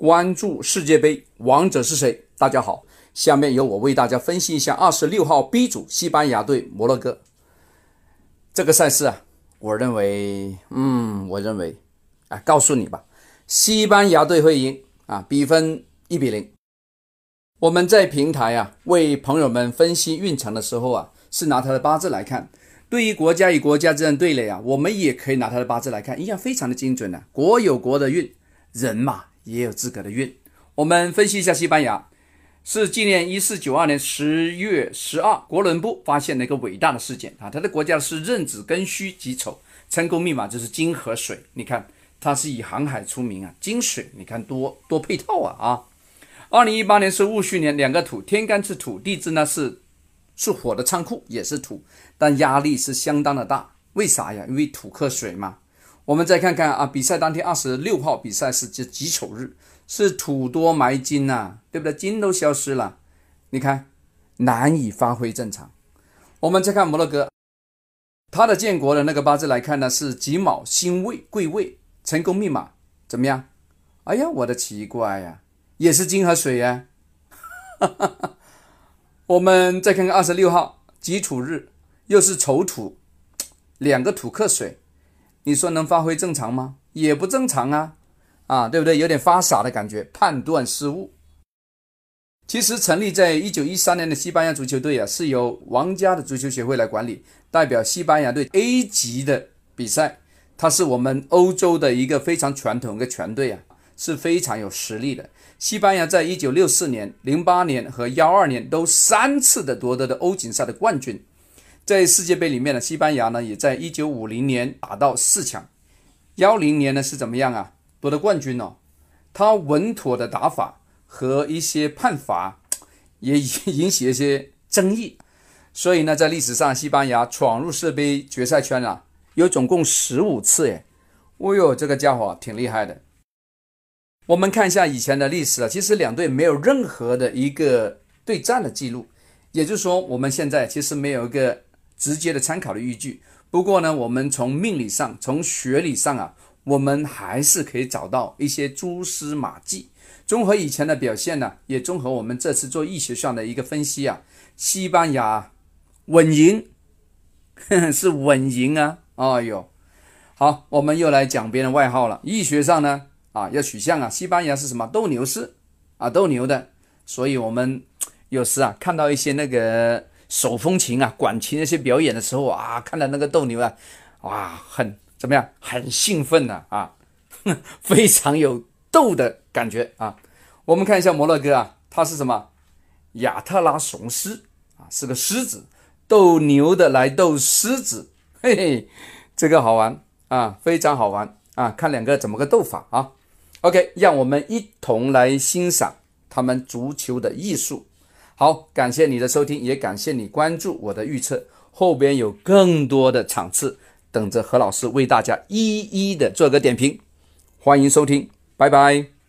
关注世界杯，王者是谁？大家好，下面由我为大家分析一下二十六号 B 组西班牙对摩洛哥这个赛事啊。我认为，嗯，我认为，啊，告诉你吧，西班牙队会赢啊，比分一比零。我们在平台啊为朋友们分析运程的时候啊，是拿他的八字来看。对于国家与国家这样对垒啊，我们也可以拿他的八字来看，一样非常的精准的。国有国的运，人嘛也有自个的运。我们分析一下西班牙，是纪念一四九二年十月十二，国伦布发现了一个伟大的事件啊，他的国家是壬子庚戌己丑，成功密码就是金和水。你看，它是以航海出名啊，金水，你看多多配套啊啊！二零一八年是戊戌年，两个土，天干是土，地支呢是。是火的仓库也是土，但压力是相当的大。为啥呀？因为土克水嘛。我们再看看啊，比赛当天二十六号比赛是这己丑日，是土多埋金呐，对不对？金都消失了，你看难以发挥正常。我们再看摩洛哥，他的建国的那个八字来看呢，是己卯辛未贵位，成功密码怎么样？哎呀，我的奇怪呀，也是金和水呀。哈哈哈。我们再看看二十六号己土日，又是丑土，两个土克水，你说能发挥正常吗？也不正常啊，啊，对不对？有点发傻的感觉，判断失误。其实成立在一九一三年的西班牙足球队啊，是由王家的足球协会来管理，代表西班牙队 A 级的比赛，它是我们欧洲的一个非常传统的全队啊。是非常有实力的。西班牙在一九六四年、零八年和幺二年都三次的夺得的欧锦赛的冠军。在世界杯里面呢，西班牙呢也在一九五零年打到四强，幺零年呢是怎么样啊？夺得冠军哦。他稳妥的打法和一些判罚也引起一些争议，所以呢，在历史上，西班牙闯入世界杯决赛圈啊，有总共十五次哎。哦哟，这个家伙挺厉害的。我们看一下以前的历史啊，其实两队没有任何的一个对战的记录，也就是说，我们现在其实没有一个直接的参考的依据。不过呢，我们从命理上、从学理上啊，我们还是可以找到一些蛛丝马迹。综合以前的表现呢，也综合我们这次做易学上的一个分析啊，西班牙稳赢，是稳赢啊！哎呦，好，我们又来讲别人外号了。易学上呢？啊，要取向啊！西班牙是什么斗牛士啊，斗牛的，所以我们有时啊看到一些那个手风琴啊、管琴那些表演的时候啊，看到那个斗牛啊，哇，很怎么样？很兴奋的啊，非常有斗的感觉啊。我们看一下摩洛哥啊，它是什么？亚特拉雄狮啊，是个狮子，斗牛的来斗狮子，嘿嘿，这个好玩啊，非常好玩啊，看两个怎么个斗法啊？OK，让我们一同来欣赏他们足球的艺术。好，感谢你的收听，也感谢你关注我的预测。后边有更多的场次等着何老师为大家一一的做个点评。欢迎收听，拜拜。